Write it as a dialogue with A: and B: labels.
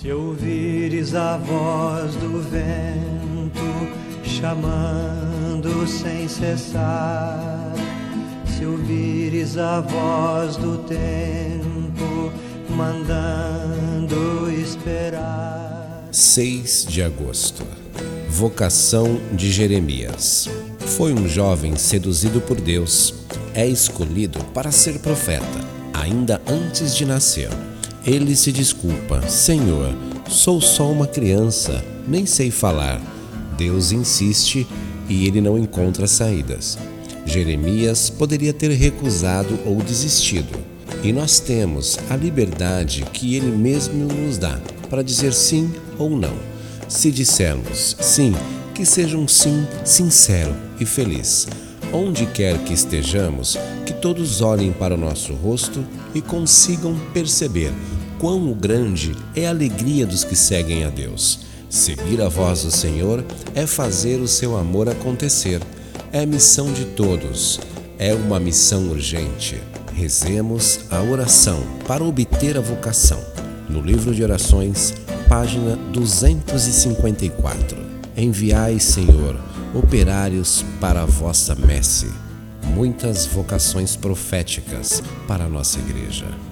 A: Se ouvires a voz do vento chamando sem cessar, se ouvires a voz do tempo mandando esperar.
B: 6 de agosto Vocação de Jeremias. Foi um jovem seduzido por Deus. É escolhido para ser profeta, ainda antes de nascer. Ele se desculpa: Senhor, sou só uma criança, nem sei falar. Deus insiste e ele não encontra saídas. Jeremias poderia ter recusado ou desistido. E nós temos a liberdade que ele mesmo nos dá para dizer sim ou não. Se dissermos sim, que seja um sim sincero e feliz. Onde quer que estejamos, que todos olhem para o nosso rosto e consigam perceber quão grande é a alegria dos que seguem a Deus. Seguir a voz do Senhor é fazer o seu amor acontecer. É missão de todos. É uma missão urgente. Rezemos a oração para obter a vocação. No livro de orações, página 254. Enviai, Senhor, operários para a vossa messe. Muitas vocações proféticas para a nossa igreja.